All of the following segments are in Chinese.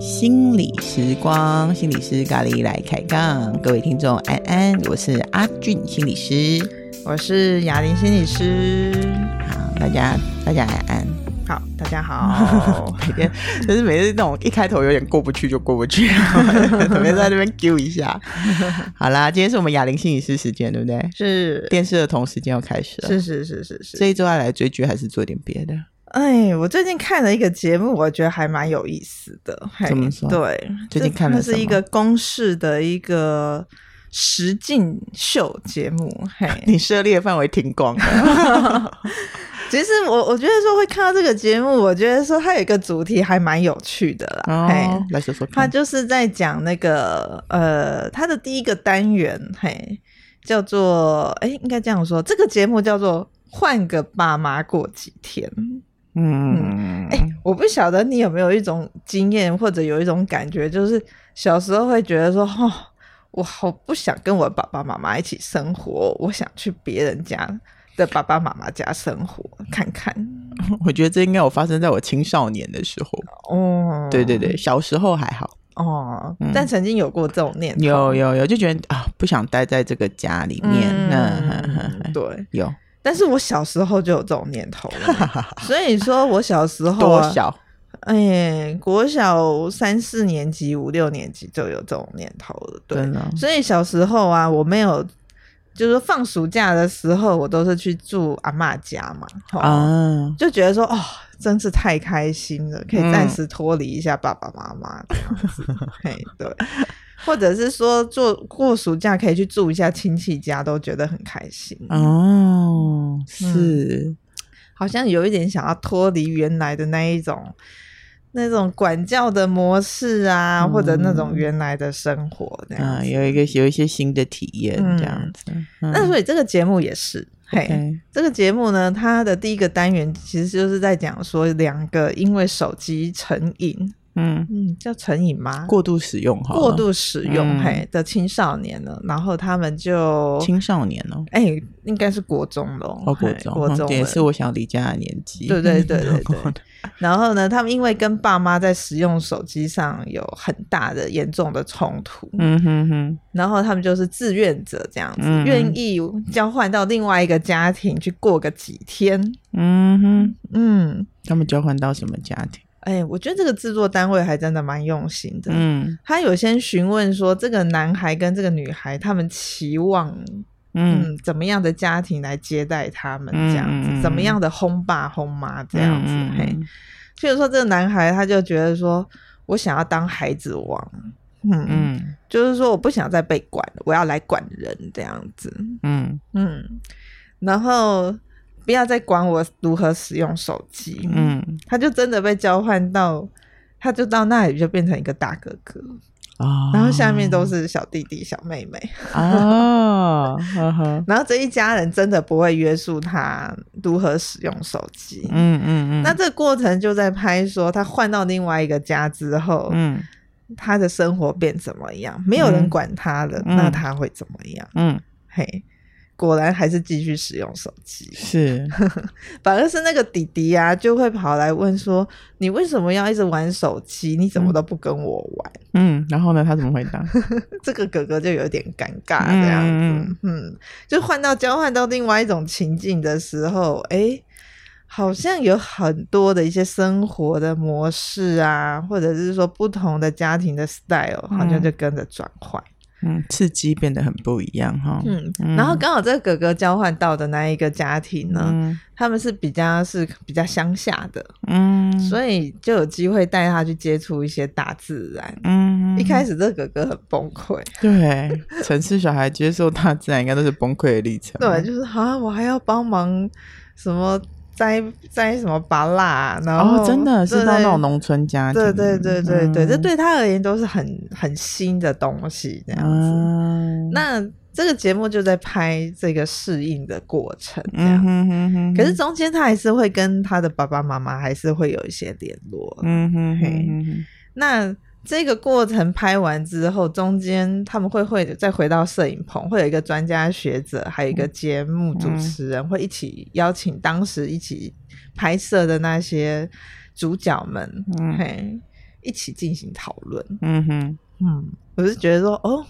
心理时光，心理师咖喱来开杠，各位听众安安，我是阿俊心理师，我是雅玲心理师，好，大家大家安安，好，大家好，每天就是每次那种一开头有点过不去就过不去，特别在那边揪一下，好啦，今天是我们哑铃心理师时间，对不对？是电视的同时间要开始了，是是是是是，这一周要来追剧还是做点别的？哎，我最近看了一个节目，我觉得还蛮有意思的。怎么说？对，最近看的是一个公式的一个实境秀节目。嘿，你涉猎范围挺广的。其实我我觉得说会看到这个节目，我觉得说它有一个主题还蛮有趣的啦。哦，嘿，来说说看。他就是在讲那个呃，他的第一个单元，嘿，叫做哎，应该这样说，这个节目叫做“换个爸妈过几天”。嗯，哎、欸，我不晓得你有没有一种经验，或者有一种感觉，就是小时候会觉得说，哦，我好不想跟我爸爸妈妈一起生活，我想去别人家的爸爸妈妈家生活看看。我觉得这应该有发生在我青少年的时候。哦，对对对，小时候还好。哦，嗯、但曾经有过这种念头，有有有，就觉得啊，不想待在这个家里面。嗯，那 对，有。但是我小时候就有这种念头了，所以说我小时候多小？哎，国小三四年级、五六年级就有这种念头了。对，所以小时候啊，我没有，就是放暑假的时候，我都是去住阿嬷家嘛，啊，就觉得说哦，真是太开心了，可以暂时脱离一下爸爸妈妈这样子。嘿，对。或者是说，做过暑假可以去住一下亲戚家，都觉得很开心哦。是、嗯，好像有一点想要脱离原来的那一种那种管教的模式啊，嗯、或者那种原来的生活这样有一个有一些新的体验这样子。嗯、那所以这个节目也是，嘿.这个节目呢，它的第一个单元其实就是在讲说两个因为手机成瘾。嗯。嗯，叫成瘾吗？过度使用哈，过度使用、嗯、嘿的青少年呢，然后他们就青少年哦，哎、欸，应该是国中喽，哦，国中，国中也是我想离家的年纪，对对对对对。然后呢，他们因为跟爸妈在使用手机上有很大的严重的冲突，嗯哼哼，然后他们就是志愿者这样子，愿、嗯、意交换到另外一个家庭去过个几天，嗯哼，嗯，他们交换到什么家庭？哎、欸，我觉得这个制作单位还真的蛮用心的。嗯，他有先询问说，这个男孩跟这个女孩，他们期望嗯，嗯怎么样的家庭来接待他们这样子，嗯、怎么样的轰爸轰妈这样子。嗯、嘿，譬如说这个男孩他就觉得说，我想要当孩子王，嗯嗯，就是说我不想再被管，我要来管人这样子。嗯嗯，然后。不要再管我如何使用手机。嗯，他就真的被交换到，他就到那里就变成一个大哥哥，哦，然后下面都是小弟弟、小妹妹。哦，然后这一家人真的不会约束他如何使用手机。嗯嗯嗯。那这个过程就在拍说，他换到另外一个家之后，嗯，他的生活变怎么样？没有人管他了，嗯，那他会怎么样？嗯，嘿。果然还是继续使用手机，是，反而是那个弟弟呀、啊，就会跑来问说：“你为什么要一直玩手机？你怎么都不跟我玩？”嗯，然后呢，他怎么回答？这个哥哥就有点尴尬这样子，嗯，嗯，就换到交换到另外一种情境的时候，哎、欸，好像有很多的一些生活的模式啊，或者是说不同的家庭的 style，好像就跟着转换。嗯，刺激变得很不一样哈。嗯，然后刚好这个哥哥交换到的那一个家庭呢，嗯、他们是比较是比较乡下的，嗯，所以就有机会带他去接触一些大自然。嗯，一开始这个哥哥很崩溃，对，城市小孩接受大自然应该都是崩溃的历程。对，就是好像我还要帮忙什么。摘摘什么芭乐，然后、哦、真的是到那种农村家庭，对对对对对，嗯、这对他而言都是很很新的东西，这样子。嗯、那这个节目就在拍这个适应的过程，这样。嗯、哼哼哼可是中间他还是会跟他的爸爸妈妈还是会有一些联络。嗯哼，哼，哼，哼，那这个过程拍完之后，中间他们会会再回到摄影棚，会有一个专家学者，还有一个节目主持人，嗯、会一起邀请当时一起拍摄的那些主角们，嗯、嘿，一起进行讨论。嗯哼，嗯，我是觉得说，哦。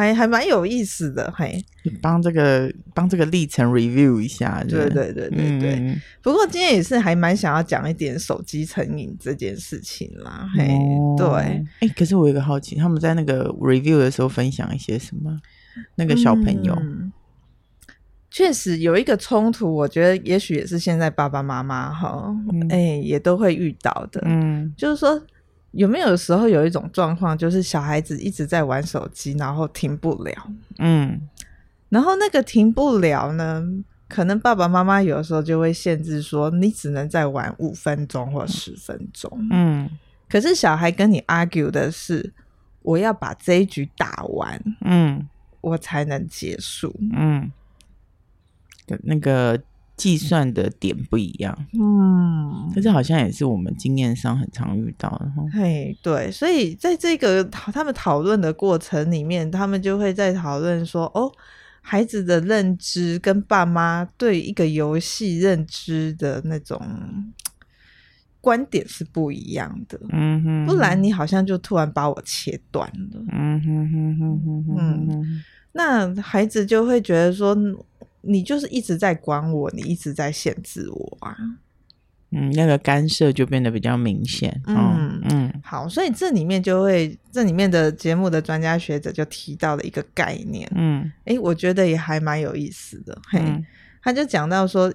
还还蛮有意思的，嘿，帮这个帮这个历程 review 一下，对对对对对。嗯、不过今天也是还蛮想要讲一点手机成瘾这件事情啦，嘿，哦、对。哎、欸，可是我有个好奇，他们在那个 review 的时候分享一些什么？那个小朋友，嗯、确实有一个冲突，我觉得也许也是现在爸爸妈妈哈，哎、嗯欸，也都会遇到的，嗯，就是说。有没有时候有一种状况，就是小孩子一直在玩手机，然后停不了，嗯，然后那个停不了呢，可能爸爸妈妈有时候就会限制说，你只能再玩五分钟或十分钟，嗯，可是小孩跟你 argue 的是，我要把这一局打完，嗯，我才能结束，嗯，那个。计算的点不一样，嗯，可是好像也是我们经验上很常遇到的。嘿，对，所以在这个他们讨论的过程里面，他们就会在讨论说，哦，孩子的认知跟爸妈对一个游戏认知的那种观点是不一样的。嗯哼，不然你好像就突然把我切断了。嗯哼哼哼哼哼，嗯，那孩子就会觉得说。你就是一直在管我，你一直在限制我啊。嗯，那个干涉就变得比较明显。嗯嗯，嗯好，所以这里面就会，这里面的节目的专家学者就提到了一个概念。嗯，哎，我觉得也还蛮有意思的。嘿，嗯、他就讲到说，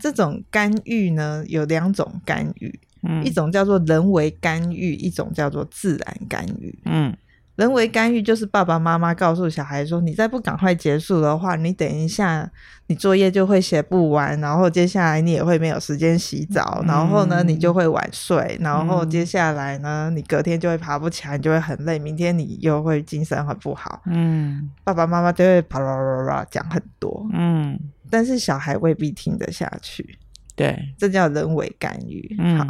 这种干预呢，有两种干预，嗯、一种叫做人为干预，一种叫做自然干预。嗯。人为干预就是爸爸妈妈告诉小孩说：“你再不赶快结束的话，你等一下你作业就会写不完，然后接下来你也会没有时间洗澡，然后呢你就会晚睡，然后接下来呢你隔天就会爬不起来，你就会很累，明天你又会精神很不好。”嗯，爸爸妈妈就会啪啦啦啦讲很多，嗯，但是小孩未必听得下去。对，这叫人为干预。好，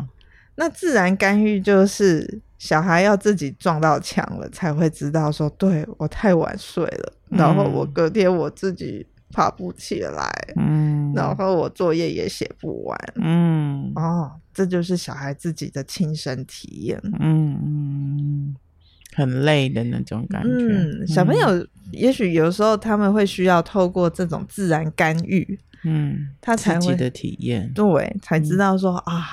那自然干预就是。小孩要自己撞到墙了，才会知道说，对，我太晚睡了，嗯、然后我隔天我自己爬不起来，嗯，然后我作业也写不完，嗯，哦，这就是小孩自己的亲身体验，嗯，很累的那种感觉。嗯，小朋友也许有时候他们会需要透过这种自然干预，嗯，他才会自己的体验，对，才知道说、嗯、啊，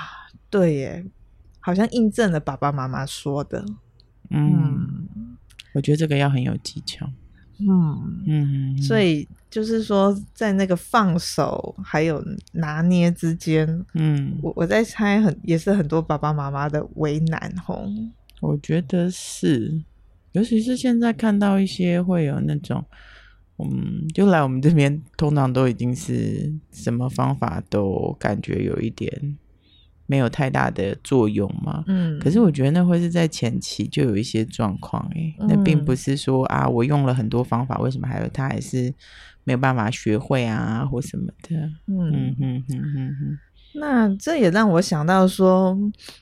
对耶。好像印证了爸爸妈妈说的，嗯，我觉得这个要很有技巧，嗯嗯，所以就是说，在那个放手还有拿捏之间，嗯，我我在猜很也是很多爸爸妈妈的为难吼，我觉得是，尤其是现在看到一些会有那种，嗯，就来我们这边，通常都已经是什么方法都感觉有一点。没有太大的作用嘛？嗯，可是我觉得那会是在前期就有一些状况诶，嗯、那并不是说啊，我用了很多方法，为什么还有他还是没有办法学会啊，或什么的？嗯嗯嗯嗯嗯。那这也让我想到说，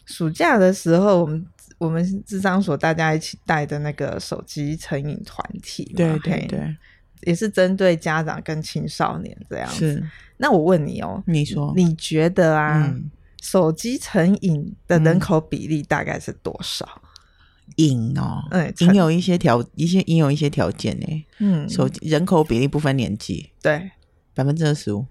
暑假的时候，我们我们智商所大家一起带的那个手机成瘾团体，对对对，也是针对家长跟青少年这样子。是那我问你哦，你说你觉得啊？嗯手机成瘾的人口比例大概是多少？瘾哦，嗯，瘾有一些条一些瘾有一些条件呢。嗯，手机人口比例不分年纪，对，百分之二十五。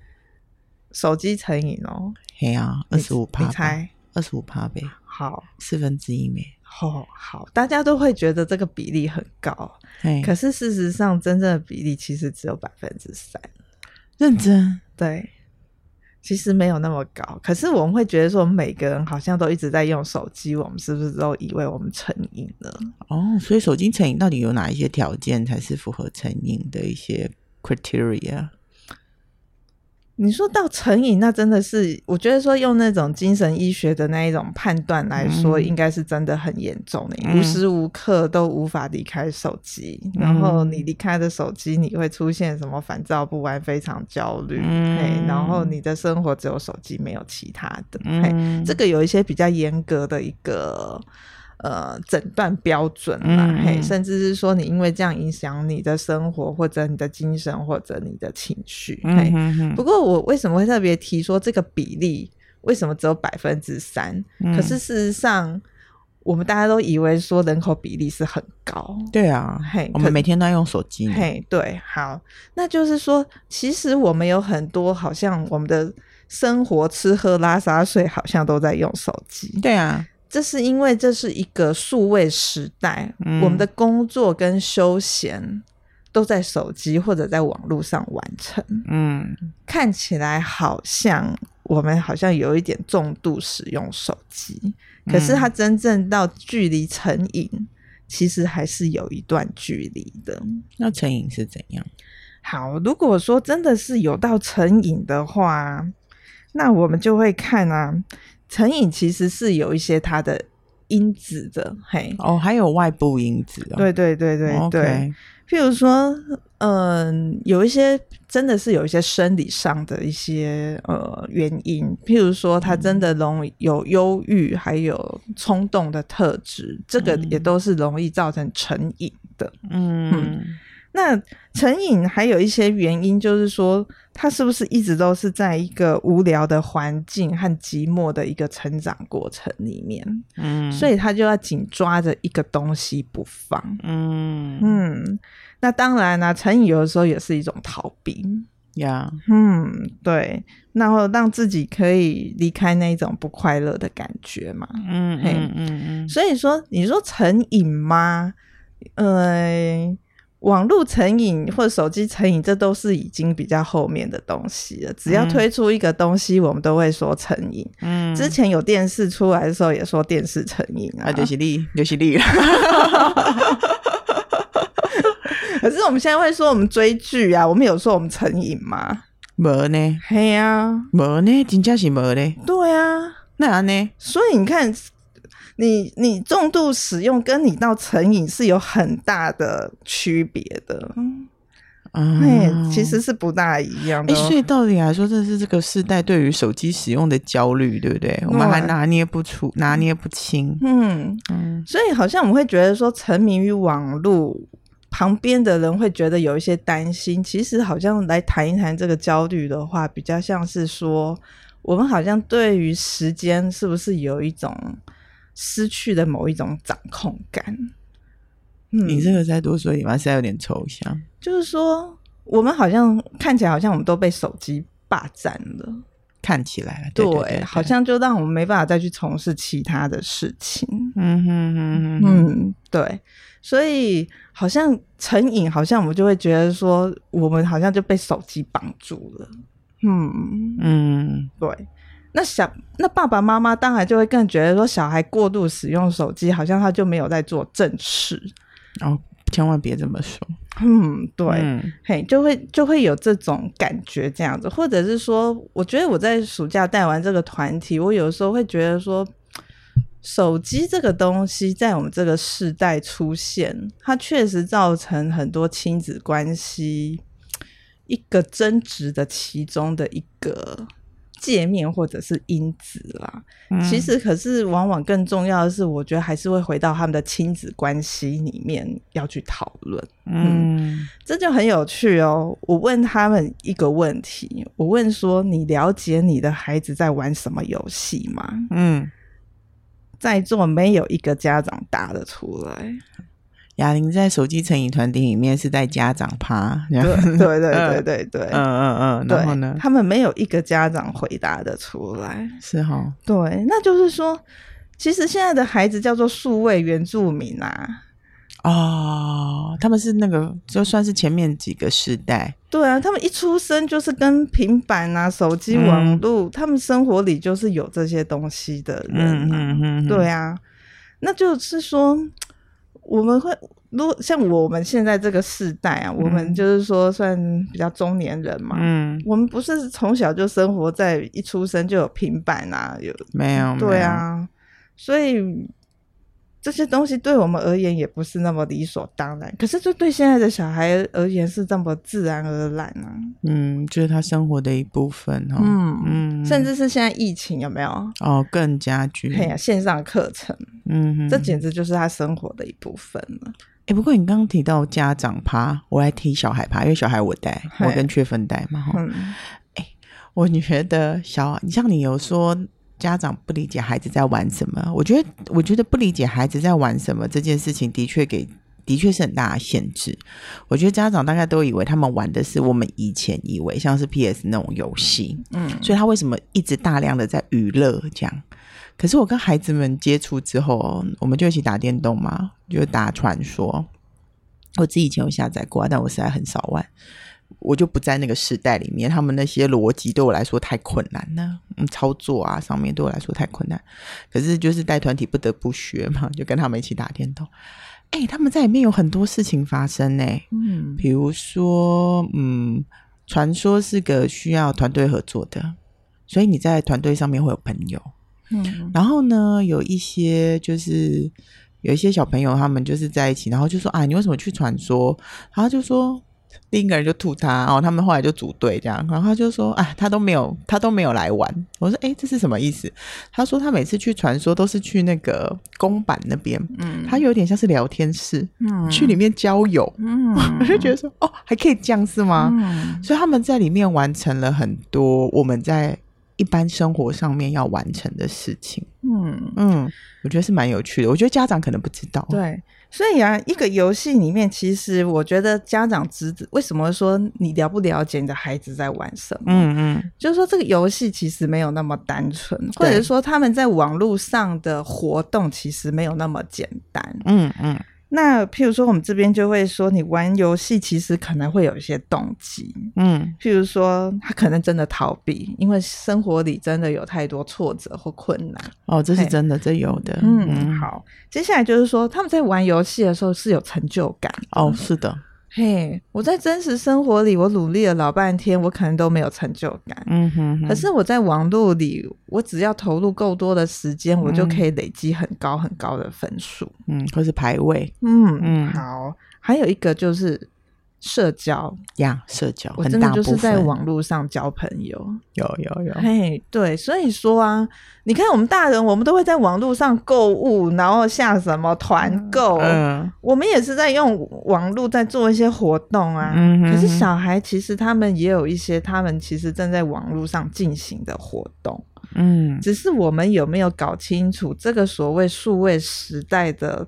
手机成瘾哦，嘿啊，二十五趴，你猜二十五趴呗？好，四分之一没。哦，好，大家都会觉得这个比例很高，嘿，可是事实上真正的比例其实只有百分之三。认真，对。其实没有那么高，可是我们会觉得说，每个人好像都一直在用手机，我们是不是都以为我们成瘾了？哦，所以手机成瘾到底有哪一些条件才是符合成瘾的一些 criteria？你说到成瘾，那真的是我觉得说用那种精神医学的那一种判断来说，应该是真的很严重的。嗯、无时无刻都无法离开手机，嗯、然后你离开的手机，你会出现什么烦躁不安、非常焦虑，嗯、然后你的生活只有手机，没有其他的。嗯、这个有一些比较严格的一个呃诊断标准啦，嗯、嘿，甚至是说你因为这样影响你的生活或者你的精神或者你的情绪，嘿。嗯、哼哼不过我为什么会特别提说这个比例为什么只有百分之三？可是事实上。我们大家都以为说人口比例是很高，对啊，嘿，我们每天都在用手机，嘿，对，好，那就是说，其实我们有很多，好像我们的生活吃喝拉撒睡，好像都在用手机，对啊，这是因为这是一个数位时代，嗯，我们的工作跟休闲都在手机或者在网络上完成，嗯，看起来好像我们好像有一点重度使用手机。可是它真正到距离成瘾，嗯、其实还是有一段距离的。那成瘾是怎样？好，如果说真的是有到成瘾的话，那我们就会看啊，成瘾其实是有一些它的因子的。嘿，哦，还有外部因子哦。对对对对对。Okay 譬如说，嗯，有一些真的是有一些生理上的一些呃原因，譬如说他真的容易有忧郁，还有冲动的特质，这个也都是容易造成成瘾的。嗯，嗯，那成瘾还有一些原因，就是说他是不是一直都是在一个无聊的环境和寂寞的一个成长过程里面？嗯，所以他就要紧抓着一个东西不放。嗯嗯。那当然啦，成瘾有的时候也是一种逃避呀。Yeah. 嗯，对，然后让自己可以离开那种不快乐的感觉嘛。嗯嗯嗯嗯。所以说，你说成瘾吗？呃，网络成瘾或者手机成瘾，这都是已经比较后面的东西了。只要推出一个东西，我们都会说成瘾。嗯。之前有电视出来的时候，也说电视成瘾啊，啊，就是你，就是你。可是我们现在会说我们追剧啊，我们有说我们成瘾吗？没呢，嘿呀，没呢，真正是没呢。对啊，那样呢？所以你看，你你重度使用跟你到成瘾是有很大的区别的。嗯，其实是不大一样的。所以到底来说，这是这个世代对于手机使用的焦虑，对不对？我们还拿捏不出，拿捏不清。嗯嗯，所以好像我们会觉得说，沉迷于网络。旁边的人会觉得有一些担心，其实好像来谈一谈这个焦虑的话，比较像是说，我们好像对于时间是不是有一种失去的某一种掌控感？嗯，你这个再多说一点吧？现在有点抽象。就是说，我们好像看起来好像我们都被手机霸占了，看起来对，对，好像就让我们没办法再去从事其他的事情。嗯哼哼哼，嗯，对。所以好像成瘾，好像我们就会觉得说，我们好像就被手机绑住了。嗯嗯，对。那小那爸爸妈妈当然就会更觉得说，小孩过度使用手机，好像他就没有在做正事。哦，千万别这么说。嗯，对，嗯、嘿，就会就会有这种感觉这样子，或者是说，我觉得我在暑假带完这个团体，我有时候会觉得说。手机这个东西在我们这个世代出现，它确实造成很多亲子关系一个争执的其中的一个界面或者是因子啦。嗯、其实，可是往往更重要的是，我觉得还是会回到他们的亲子关系里面要去讨论。嗯，嗯，这就很有趣哦。我问他们一个问题，我问说：“你了解你的孩子在玩什么游戏吗？”嗯。在座没有一个家长答得出来。雅玲在手机成瘾团体里面是在家长趴，对对对对对对，嗯嗯嗯，然后呢，他们没有一个家长回答的出来，是哈？对，那就是说，其实现在的孩子叫做数位原住民啊。哦，他们是那个就算是前面几个世代，对啊，他们一出生就是跟平板啊、手机、网络，嗯、他们生活里就是有这些东西的人、啊，嗯嗯嗯，对啊，那就是说，我们会如果像我们现在这个世代啊，嗯、我们就是说算比较中年人嘛，嗯，我们不是从小就生活在一出生就有平板啊，有没有？对啊，所以。这些东西对我们而言也不是那么理所当然，可是这对现在的小孩而言是这么自然而然呢、啊？嗯，就是他生活的一部分哈。嗯嗯，甚至是现在疫情有没有？哦，更加剧。对呀，线上课程。嗯哼，这简直就是他生活的一部分了。哎、欸，不过你刚刚提到家长趴，我来提小孩趴，因为小孩我带，我跟雀分带嘛。哈、嗯，哎、欸，我觉得小，你像你有说家长不理解孩子在玩什么，我觉得，我觉得不理解孩子在玩什么这件事情，的确给，的确是很大的限制。我觉得家长大概都以为他们玩的是我们以前以为像是 PS 那种游戏，嗯，所以他为什么一直大量的在娱乐这样？可是我跟孩子们接触之后，我们就一起打电动嘛，就打传说。我自己以前有下载过，但我实在很少玩，我就不在那个时代里面。他们那些逻辑对我来说太困难了，嗯，操作啊上面对我来说太困难。可是就是带团体不得不学嘛，就跟他们一起打电动。哎、欸，他们在里面有很多事情发生呢，嗯，比如说，嗯，传说是个需要团队合作的，所以你在团队上面会有朋友。嗯，然后呢，有一些就是有一些小朋友，他们就是在一起，然后就说啊，你为什么去传说？然后就说另一个人就吐他，然后他们后来就组队这样，然后他就说啊，他都没有，他都没有来玩。我说哎，这是什么意思？他说他每次去传说都是去那个公版那边，嗯，他有点像是聊天室，嗯，去里面交友，嗯，我就觉得说哦，还可以这样是吗？嗯，所以他们在里面完成了很多我们在。一般生活上面要完成的事情，嗯嗯，我觉得是蛮有趣的。我觉得家长可能不知道，对，所以啊，一个游戏里面，其实我觉得家长知为什么说你了不了解你的孩子在玩什么？嗯嗯，就是说这个游戏其实没有那么单纯，或者说他们在网络上的活动其实没有那么简单。嗯嗯。那譬如说，我们这边就会说，你玩游戏其实可能会有一些动机，嗯，譬如说他可能真的逃避，因为生活里真的有太多挫折或困难。哦，这是真的，这有的。嗯，嗯，好，接下来就是说，他们在玩游戏的时候是有成就感。哦，是的。嘿，我在真实生活里，我努力了老半天，我可能都没有成就感。嗯哼哼。可是我在网络里，我只要投入够多的时间，我就可以累积很高很高的分数。嗯，或是排位。嗯嗯。好，还有一个就是。社交。呀社交，我真的就是在网络上交朋友，有有有，嘿，对，所以说啊，你看我们大人，我们都会在网络上购物，然后下什么团购，嗯，我们也是在用网络在做一些活动啊。可是小孩其实他们也有一些，他们其实正在网络上进行的活动，嗯，只是我们有没有搞清楚这个所谓数位时代的。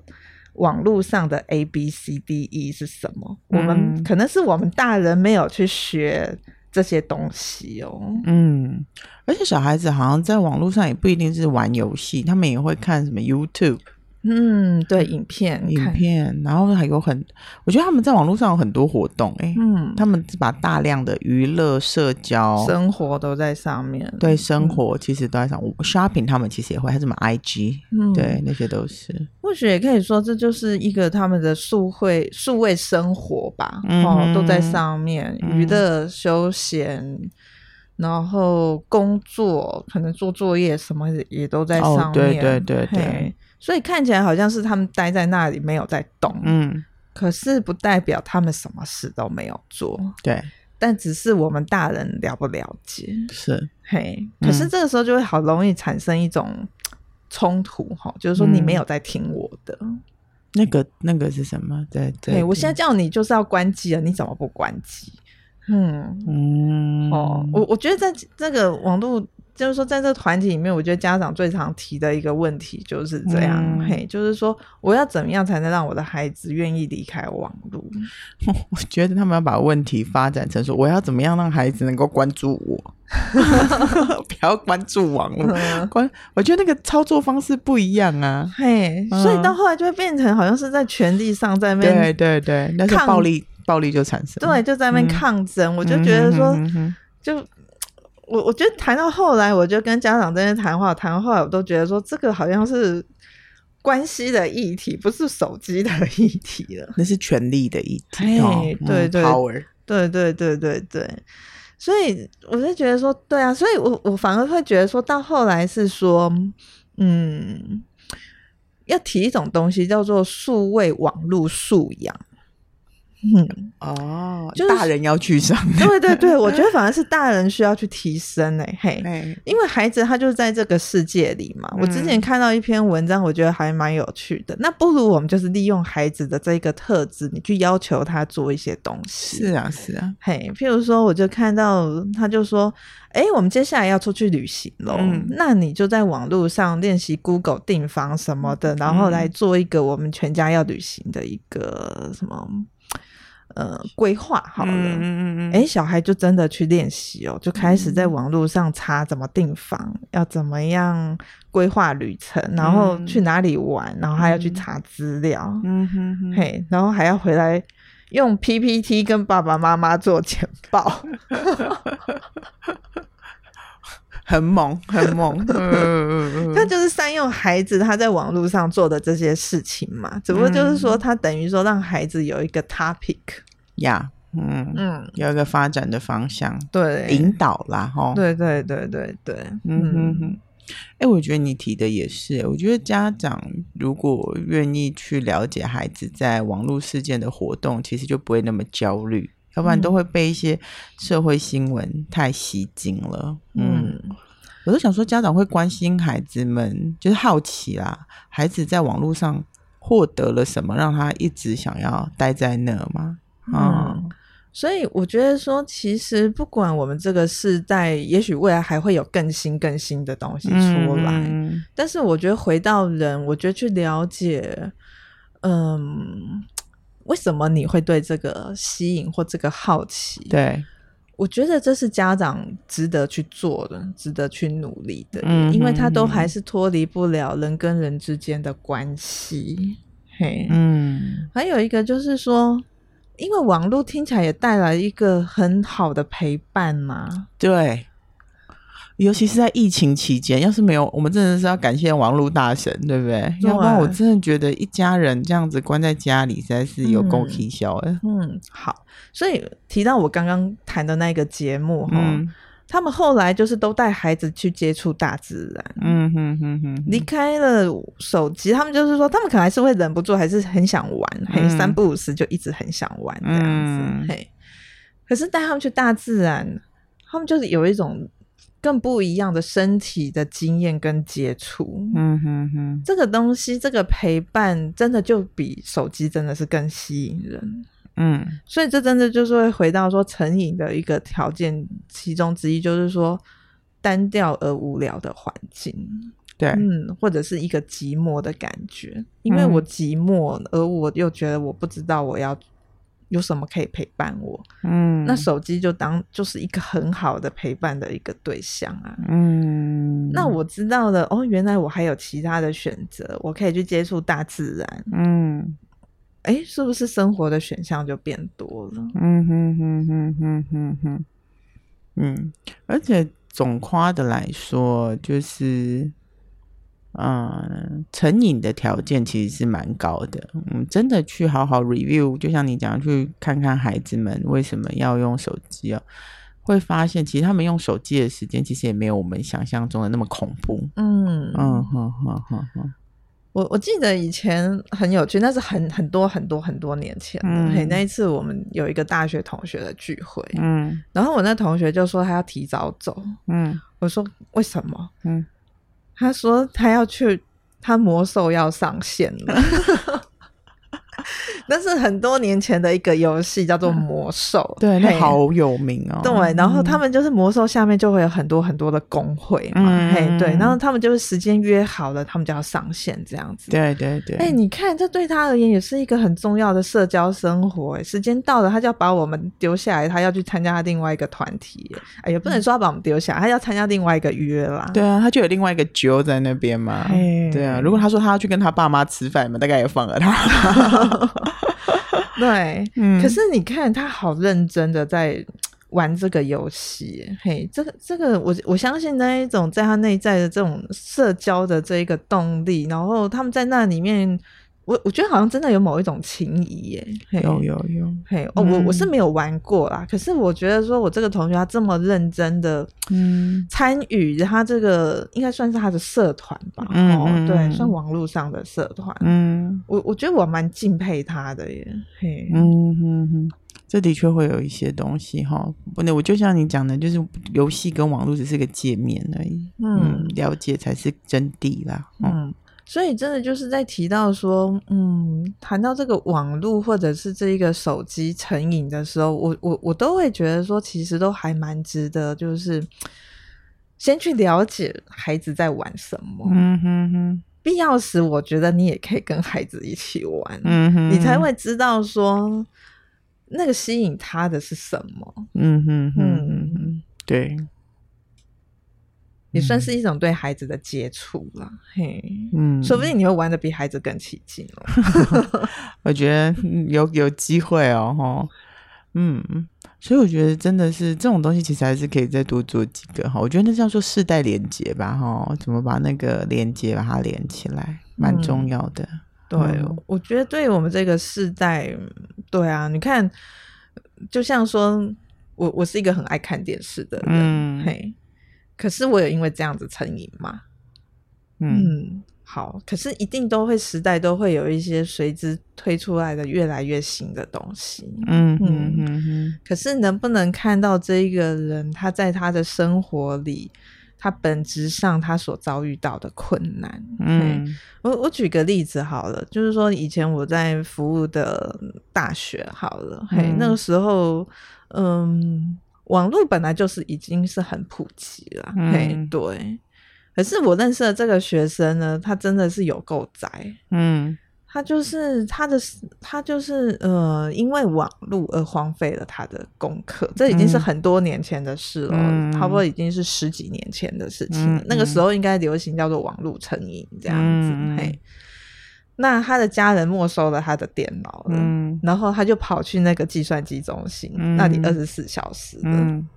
网络上的 A B C D E 是什么？嗯、我们可能是我们大人没有去学这些东西哦。嗯，而且小孩子好像在网络上也不一定是玩游戏，他们也会看什么 YouTube。嗯，对，影片，影片，然后还有很，我觉得他们在网络上有很多活动，欸，哎，嗯，他们把大量的娱乐、社交、生活都在上面，对，生活其实都在上。嗯，shopping 他们其实也会，还有什么 IG，嗯，对，那些都是。或许也可以说，这就是一个他们的数会数位生活吧，嗯，哦，都在上面，娱乐、休闲，然后工作，可能做作业什么也都在上面，哦，对对对对。所以看起来好像是他们待在那里没有在动，嗯，可是不代表他们什么事都没有做，对，但只是我们大人了不了解，是，嘿，可是这个时候就会好容易产生一种冲突哈，嗯，就是说你没有在听我的，那个那个是什么？对对，我现在叫你就是要关机了，你怎么不关机？嗯嗯，哦，我我觉得在这个网络。就是说，在这个团体里面，我觉得家长最常提的一个问题就是这样，嗯、嘿，就是说，我要怎么样才能让我的孩子愿意离开网络？我觉得他们要把问题发展成说，我要怎么样让孩子能够关注我，不要关注网络。嗯、关，我觉得那个操作方式不一样啊，嘿，嗯、所以到后来就会变成好像是在权力上在面，对对对，那是暴力，暴力就产生，对，就在那边抗争。嗯、我就觉得说，就。我我觉得谈到后来，我就跟家长在那谈话，谈到后来我都觉得说，这个好像是关系的议题，不是手机的议题了。那是权力的议题，嘿对对，power，对对对对对。所以我就觉得说，对啊，所以我我反而会觉得说到后来是说，嗯，要提一种东西叫做数位网络素养。嗯，哦，就是大人要去上。对对对，我觉得反而是大人需要去提升诶，嘿，因为孩子他就是在这个世界里嘛。我之前看到一篇文章，我觉得还蛮有趣的。那不如我们就是利用孩子的这个特质，你去要求他做一些东西。是啊，是啊，嘿，譬如说，我就看到他就说，哎，我们接下来要出去旅行喽，嗯，那你就在网络上练习 Google 订房什么的，然后来做一个我们全家要旅行的一个什么。呃，规划好了，嗯嗯嗯，哎，小孩就真的去练习哦，就开始在网络上查怎么订房，嗯、要怎么样规划旅程，然后去哪里玩，然后还要去查资料，嗯哼哼，嘿，然后还要回来用 PPT 跟爸爸妈妈做简报，很猛，很猛，嗯嗯嗯，他就是善用孩子他在网络上做的这些事情嘛，只不过就是说他等于说让孩子有一个 topic。呀，yeah, 嗯嗯，有一个发展的方向，对，引导啦，哈，对对对对对，嗯哼哼，哎、欸，我觉得你提的也是，我觉得家长如果愿意去了解孩子在网络事件的活动，其实就不会那么焦虑，要不然都会被一些社会新闻太吸睛了。嗯，嗯，我都想说，家长会关心孩子们，就是好奇啦，孩子在网络上获得了什么，让他一直想要待在那吗？嗯，所以我觉得说，其实不管我们这个世代，也许未来还会有更新更新的东西出来。嗯，但是我觉得回到人，我觉得去了解，嗯，为什么你会对这个吸引或这个好奇？对，我觉得这是家长值得去做的，值得去努力的，嗯，因为他都还是脱离不了人跟人之间的关系。嘿，嗯，还有一个就是说。因为网络听起来也带来一个很好的陪伴嘛，对，尤其是在疫情期间，要是没有，我们真的是要感谢网络大神，对不对？对，要不然我真的觉得一家人这样子关在家里，实在是有够可笑的。嗯，好，所以提到我刚刚谈的那个节目，哈、嗯。他们后来就是都带孩子去接触大自然，嗯哼哼哼，离开了手机，他们就是说，他们可能还是会忍不住，还是很想玩，嗯、嘿，三不五时就一直很想玩这样子，嗯、嘿。可是带他们去大自然，他们就是有一种更不一样的身体的经验跟接触，嗯哼哼，这个东西，这个陪伴，真的就比手机真的是更吸引人。嗯，所以这真的就是会回到说成瘾的一个条件，其中之一就是说单调而无聊的环境，对，嗯，或者是一个寂寞的感觉，因为我寂寞，嗯、而我又觉得我不知道我要有什么可以陪伴我，嗯，那手机就当就是一个很好的陪伴的一个对象啊，嗯，那我知道了，哦，原来我还有其他的选择，我可以去接触大自然，嗯。哎，是不是生活的选项就变多了？嗯哼哼哼哼哼哼，嗯，而且总夸的来说，就是，嗯，成瘾的条件其实是蛮高的。嗯，真的去好好 review，就像你讲，去看看孩子们为什么要用手机啊，会发现其实他们用手机的时间其实也没有我们想象中的那么恐怖。嗯嗯哼哼哼哼。我我记得以前很有趣，那是很很多很多很多年前了。嗯、嘿，那一次我们有一个大学同学的聚会，嗯，然后我那同学就说他要提早走，嗯，我说为什么？嗯，他说他要去，他魔兽要上线了。那是很多年前的一个游戏，叫做魔兽，对，那好有名哦。对，然后他们就是魔兽下面就会有很多很多的工会嘛，嘿，对，然后他们就是时间约好了，他们就要上线这样子。对对对。哎，你看，这对他而言也是一个很重要的社交生活。哎，时间到了，他就要把我们丢下来，他要去参加另外一个团体。哎，也不能说要把我们丢下来，他要参加另外一个约啦。对啊，他就有另外一个揪在那边嘛。对啊，如果他说他要去跟他爸妈吃饭嘛，大概也放了他。对，嗯，可是你看他好认真的在玩这个游戏，嘿，这个这个我我相信那一种在他内在的这种社交的这一个动力，然后他们在那里面我我觉得好像真的有某一种情谊耶，有有有，嘿，哦，我我是没有玩过啦，可是我觉得说我这个同学他这么认真的嗯。参与他这个应该算是他的社团吧，哦，对，算网络上的社团，嗯，我我觉得我蛮敬佩他的耶，嘿，嗯哼哼，这的确会有一些东西哈，不，那我就像你讲的，就是游戏跟网络只是个界面而已，嗯，了解才是真谛啦，嗯。所以真的就是在提到说，嗯，谈到这个网络或者是这一个手机成瘾的时候，我我我都会觉得说，其实都还蛮值得，就是先去了解孩子在玩什么。嗯哼哼，必要时我觉得你也可以跟孩子一起玩，嗯哼，你才会知道说那个吸引他的是什么。嗯哼哼，嗯，对。也算是一种对孩子的接触了，嘿，嗯，说不定你会玩的比孩子更起劲哦。我觉得有有机会哦，哈，嗯，所以我觉得真的是这种东西，其实还是可以再多做几个哈。我觉得那叫做世代连接吧，哈，怎么把那个连接把它连起来，蛮重要的。嗯、对，嗯、我觉得对我们这个世代，对啊，你看，就像说我我是一个很爱看电视的人，嗯、嘿。可是我有因为这样子成瘾吗？嗯，嗯，好，可是一定都会时代都会有一些随之推出来的越来越新的东西。嗯嗯嗯嗯。可是能不能看到这一个人他在他的生活里，他本质上他所遭遇到的困难？嗯，我我举个例子好了，就是说以前我在服务的大学好了，嗯、嘿，那个时候，嗯。网络本来就是已经是很普及了，嗯、嘿，对。可是我认识的这个学生呢，他真的是有够宅，嗯，他就是他的，他就是呃，因为网络而荒废了他的功课，这已经是很多年前的事了，嗯、差不多已经是十几年前的事情了。嗯、那个时候应该流行叫做网络成瘾这样子。那他的家人没收了他的电脑了，嗯、然后他就跑去那个计算机中心，嗯、那里二十四小时的，嗯、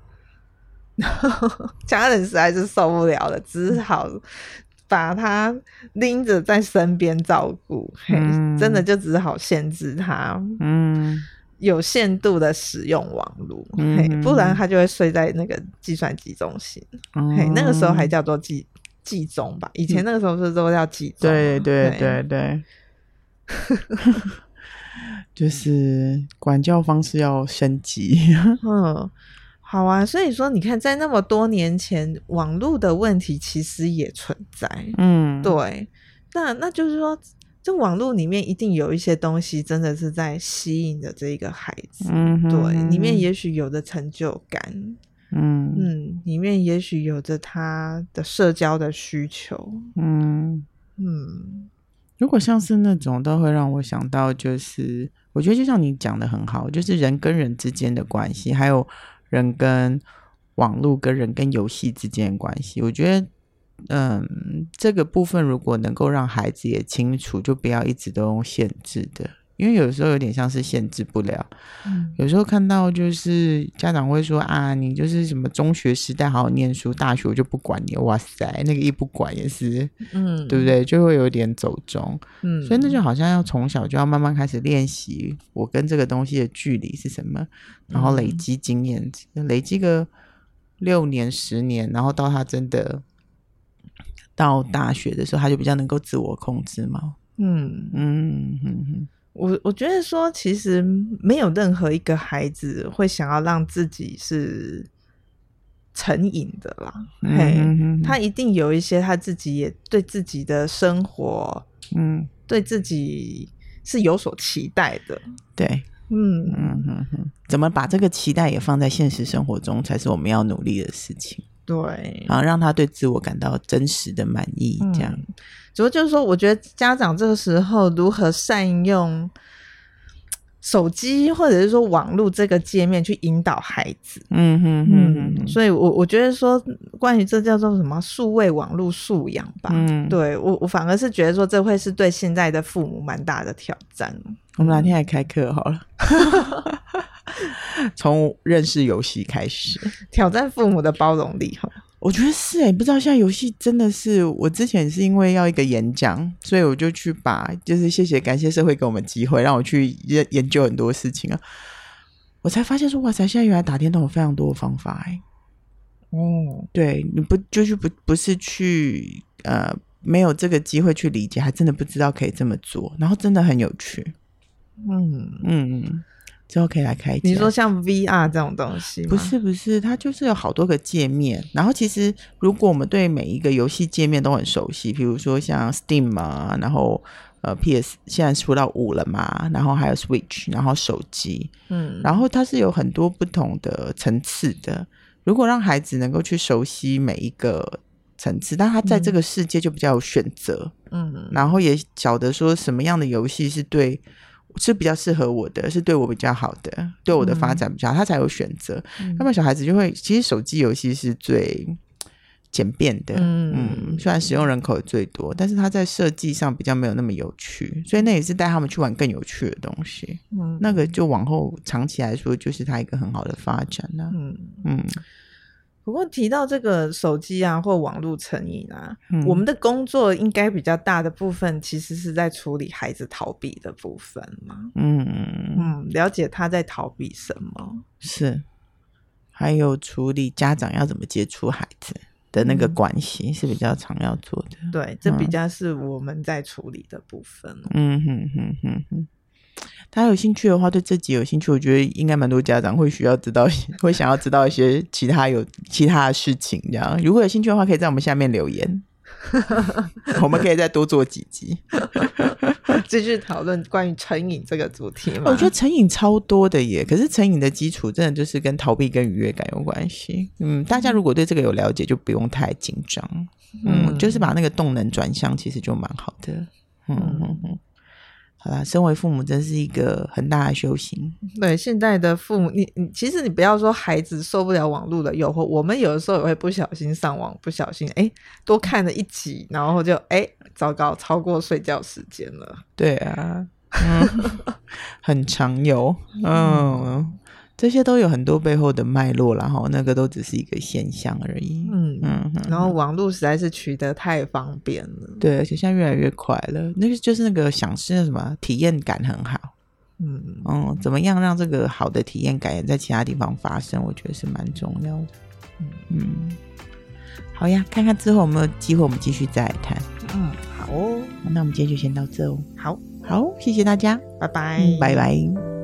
然后家人实在是受不了了，只好把他拎着在身边照顾，嗯、真的就只好限制他，嗯、有限度的使用网络，嗯、不然他就会睡在那个计算机中心，嗯、那个时候还叫做计。计中吧，以前那个时候是都叫计中。对对对对，就是管教方式要升级。嗯，好啊，所以说你看，在那么多年前，网络的问题其实也存在。嗯，对，那那就是说，这网络里面一定有一些东西，真的是在吸引着这一个孩子。嗯，对，里面也许有的成就感。嗯嗯，里面也许有着他的社交的需求。嗯嗯，如果像是那种，都会让我想到，就是我觉得就像你讲的很好，就是人跟人之间的关系，还有人跟网络跟人跟游戏之间的关系。我觉得，嗯，这个部分如果能够让孩子也清楚，就不要一直都用限制的。因为有时候有点像是限制不了，嗯、有时候看到就是家长会说啊，你就是什么中学时代好好念书，大学我就不管你，哇塞，那个一不管也是，嗯，对不对？就会有点走中，嗯，所以那就好像要从小就要慢慢开始练习，我跟这个东西的距离是什么，然后累积经验，嗯、累积个六年、十年，然后到他真的到大学的时候，他就比较能够自我控制嘛，嗯。嗯哼哼。我我觉得说，其实没有任何一个孩子会想要让自己是成瘾的啦。嗯、嘿，他一定有一些他自己也对自己的生活，嗯，对自己是有所期待的。对，嗯嗯嗯嗯，怎么把这个期待也放在现实生活中，才是我们要努力的事情。对，然后让他对自我感到真实的满意，这样。嗯主要就是说，我觉得家长这个时候如何善用手机或者是说网络这个界面去引导孩子，嗯哼嗯嗯，所以我我觉得说，关于这叫做什么数位网络素养吧，嗯，对我我反而是觉得说，这会是对现在的父母蛮大的挑战。我们哪天来开课好了，从认识游戏开始，挑战父母的包容力哈。我觉得是哎、欸，不知道现在游戏真的是，我之前是因为要一个演讲，所以我就去把，就是谢谢感谢社会给我们机会，让我去研研究很多事情啊，我才发现说哇塞，现在原来打电动有非常多的方法哎、欸，哦，对，你不就是不不是去呃没有这个机会去理解，还真的不知道可以这么做，然后真的很有趣，嗯。嗯。之后可以来开。你说像 VR 这种东西？不是不是，它就是有好多个界面。然后其实如果我们对每一个游戏界面都很熟悉，比如说像 Steam 嘛，然后呃 PS 现在出到五了嘛，然后还有 Switch，然后手机，嗯，然后它是有很多不同的层次的。如果让孩子能够去熟悉每一个层次，但他在这个世界就比较有选择，嗯，然后也晓得说什么样的游戏是对。是比较适合我的，是对我比较好的，对我的发展比较好，他才有选择。那么、嗯、小孩子就会，其实手机游戏是最简便的，嗯，嗯，虽然使用人口最多，但是它在设计上比较没有那么有趣，所以那也是带他们去玩更有趣的东西。嗯，那个就往后长期来说，就是他一个很好的发展了。嗯嗯。不过提到这个手机啊，或网络成瘾啊，嗯、我们的工作应该比较大的部分，其实是在处理孩子逃避的部分嘛。嗯嗯，了解他在逃避什么，是，还有处理家长要怎么接触孩子的那个关系是比较常要做的。嗯、对，这比较是我们在处理的部分。嗯哼哼哼哼。他有兴趣的话，对这集有兴趣，我觉得应该蛮多家长会需要知道，会想要知道一些其他有其他的事情。这样，如果有兴趣的话，可以在我们下面留言，我们可以再多做几集，继续讨论关于成瘾这个主题。我觉得成瘾超多的耶，可是成瘾的基础真的就是跟逃避跟愉悦感有关系。嗯，大家如果对这个有了解，就不用太紧张。嗯，嗯，就是把那个动能转向，其实就蛮好的。嗯嗯嗯。好啦，身为父母真是一个很大的修行。对，现在的父母，你你其实你不要说孩子受不了网络的诱惑，我们有的时候也会不小心上网，不小心哎多看了一集，然后就哎糟糕，超过睡觉时间了。对啊，嗯，很常有，嗯。嗯这些都有很多背后的脉络，然后那个都只是一个现象而已。嗯嗯，然后网络实在是取得太方便了，对，而且现在越来越快了。那个就是那个想是那什么体验感很好。嗯嗯，怎么样让这个好的体验感也在其他地方发生？我觉得是蛮重要的。嗯，好呀，看看之后有没有机会，我们继续再来谈。嗯，好哦，那我们今天就先到这哦。好，好，谢谢大家，拜拜，嗯，拜拜。